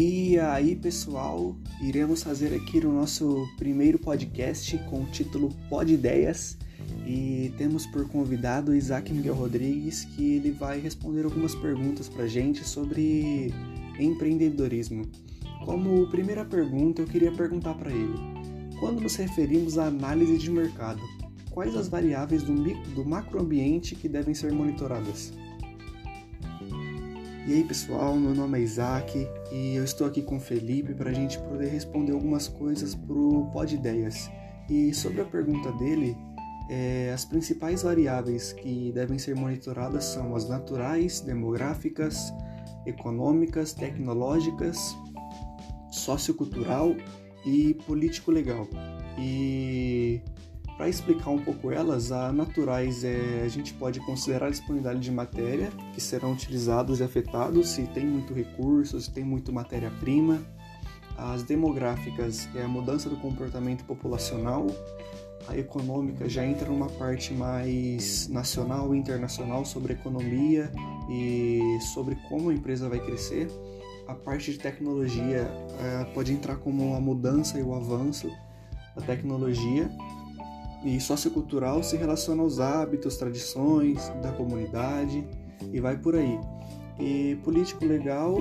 E aí, pessoal, iremos fazer aqui o nosso primeiro podcast com o título Pod Ideias e temos por convidado Isaac Miguel Rodrigues que ele vai responder algumas perguntas para gente sobre empreendedorismo. Como primeira pergunta, eu queria perguntar para ele: quando nos referimos à análise de mercado, quais as variáveis do, do macroambiente que devem ser monitoradas? E aí pessoal, meu nome é Isaac e eu estou aqui com o Felipe para a gente poder responder algumas coisas pro Pod Ideias. E sobre a pergunta dele, é, as principais variáveis que devem ser monitoradas são as naturais, demográficas, econômicas, tecnológicas, sociocultural e político-legal. E para explicar um pouco elas, a naturais é, a gente pode considerar a disponibilidade de matéria que serão utilizados e afetados se tem muito recurso, se tem muito matéria-prima. As demográficas é a mudança do comportamento populacional. A econômica já entra numa parte mais nacional e internacional sobre economia e sobre como a empresa vai crescer. A parte de tecnologia é, pode entrar como a mudança e o avanço da tecnologia e sociocultural se relaciona aos hábitos, tradições da comunidade e vai por aí. E político-legal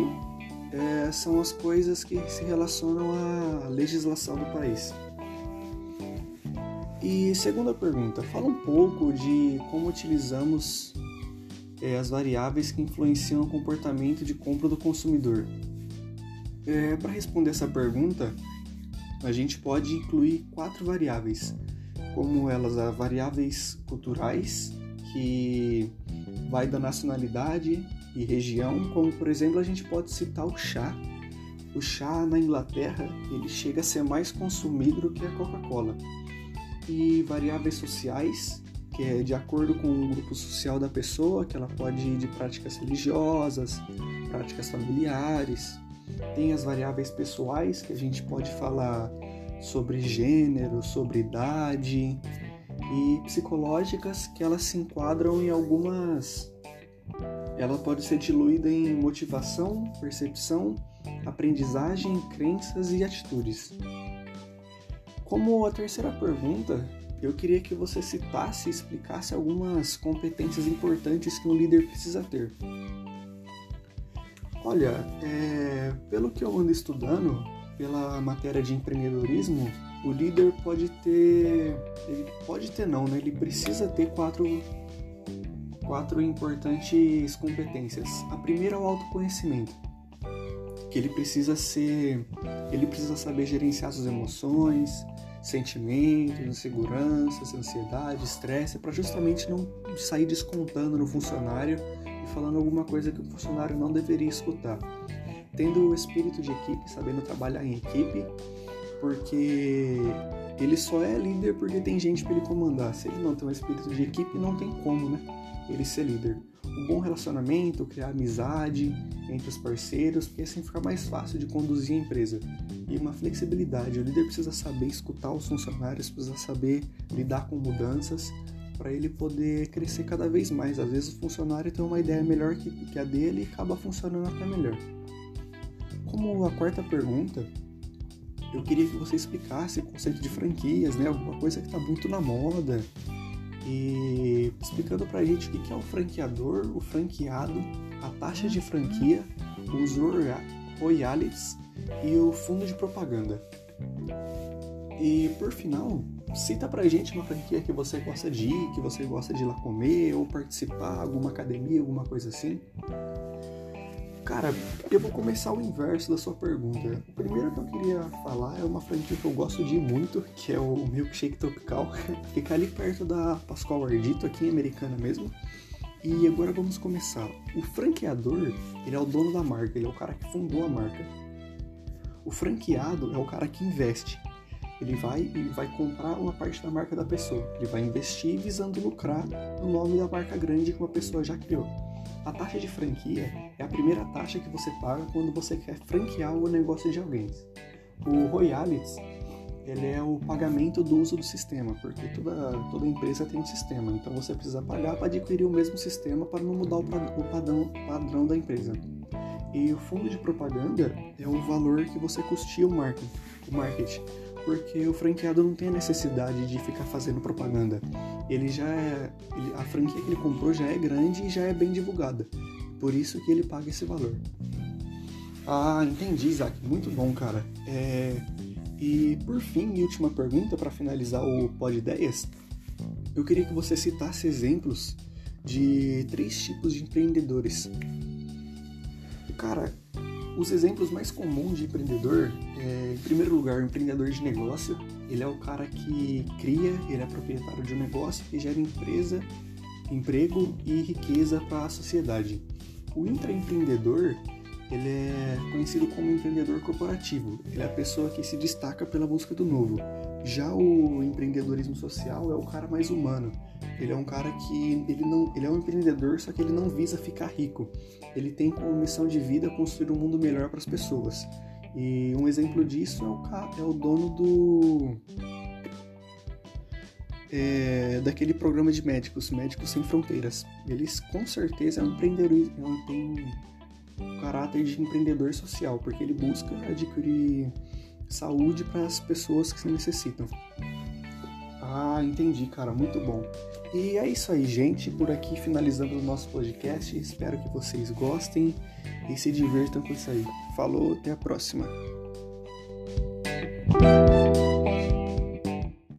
é, são as coisas que se relacionam à legislação do país. E segunda pergunta, fala um pouco de como utilizamos é, as variáveis que influenciam o comportamento de compra do consumidor. É, Para responder essa pergunta, a gente pode incluir quatro variáveis como elas as variáveis culturais, que vai da nacionalidade e região, como por exemplo a gente pode citar o chá. O chá na Inglaterra ele chega a ser mais consumido do que a Coca-Cola. E variáveis sociais, que é de acordo com o grupo social da pessoa, que ela pode ir de práticas religiosas, práticas familiares. Tem as variáveis pessoais, que a gente pode falar sobre gênero, sobre idade e psicológicas que elas se enquadram em algumas. Ela pode ser diluída em motivação, percepção, aprendizagem, crenças e atitudes. Como a terceira pergunta, eu queria que você citasse e explicasse algumas competências importantes que um líder precisa ter. Olha, é, pelo que eu ando estudando, pela matéria de empreendedorismo, o líder pode ter, ele pode ter não, né? Ele precisa ter quatro quatro importantes competências. A primeira é o autoconhecimento, que ele precisa ser, ele precisa saber gerenciar suas emoções, sentimentos, inseguranças, ansiedade, estresse, para justamente não sair descontando no funcionário e falando alguma coisa que o funcionário não deveria escutar tendo o espírito de equipe, sabendo trabalhar em equipe, porque ele só é líder porque tem gente para ele comandar. Se ele não tem um espírito de equipe, não tem como, né? Ele ser líder. Um bom relacionamento, criar amizade entre os parceiros, porque assim fica mais fácil de conduzir a empresa. E uma flexibilidade. O líder precisa saber escutar os funcionários, precisa saber lidar com mudanças para ele poder crescer cada vez mais. Às vezes o funcionário tem uma ideia melhor que a dele e acaba funcionando até melhor. Como a quarta pergunta, eu queria que você explicasse o conceito de franquias, né? Alguma coisa que está muito na moda. E explicando pra gente o que é o franqueador, o franqueado, a taxa de franquia, os royalties e o fundo de propaganda. E por final, cita pra gente uma franquia que você gosta de ir, que você gosta de ir lá comer ou participar, alguma academia, alguma coisa assim. Cara, eu vou começar o inverso da sua pergunta. O primeiro que eu queria falar é uma franquia que eu gosto de muito, que é o Milkshake Tropical. Fica ali perto da Pascoal Ardito, aqui em Americana mesmo. E agora vamos começar. O franqueador, ele é o dono da marca, ele é o cara que fundou a marca. O franqueado é o cara que investe. Ele vai e vai comprar uma parte da marca da pessoa. Ele vai investir visando lucrar no nome da marca grande que uma pessoa já criou. A taxa de franquia é a primeira taxa que você paga quando você quer franquear o negócio de alguém. O royalties ele é o pagamento do uso do sistema, porque toda, toda empresa tem um sistema, então você precisa pagar para adquirir o mesmo sistema para não mudar o padrão, padrão da empresa. E o fundo de propaganda é o valor que você custia o marketing, o marketing porque o franqueado não tem a necessidade de ficar fazendo propaganda. Ele já é, ele, a franquia que ele comprou já é grande e já é bem divulgada. Por isso que ele paga esse valor. Ah, entendi, Isaac. Muito bom, cara. É... E por fim, e última pergunta para finalizar o Pod Ideias, eu queria que você citasse exemplos de três tipos de empreendedores. Cara, os exemplos mais comuns de empreendedor é, em primeiro lugar, o empreendedor de negócio. Ele é o cara que cria, ele é proprietário de um negócio que gera empresa, emprego e riqueza para a sociedade. O intraempreendedor, ele é conhecido como empreendedor corporativo. Ele é a pessoa que se destaca pela busca do novo. Já o empreendedorismo social é o cara mais humano. Ele é um cara que ele não, ele é um empreendedor, só que ele não visa ficar rico. Ele tem como missão de vida construir um mundo melhor para as pessoas. E um exemplo disso é o, é o dono do é, daquele programa de médicos, Médicos Sem Fronteiras. Eles com certeza é um empreendedor, é tem um caráter de empreendedor social, porque ele busca adquirir saúde para as pessoas que se necessitam. Ah, entendi, cara, muito bom. E é isso aí, gente. Por aqui finalizando o nosso podcast. Espero que vocês gostem e se divirtam com isso aí. Falou, até a próxima.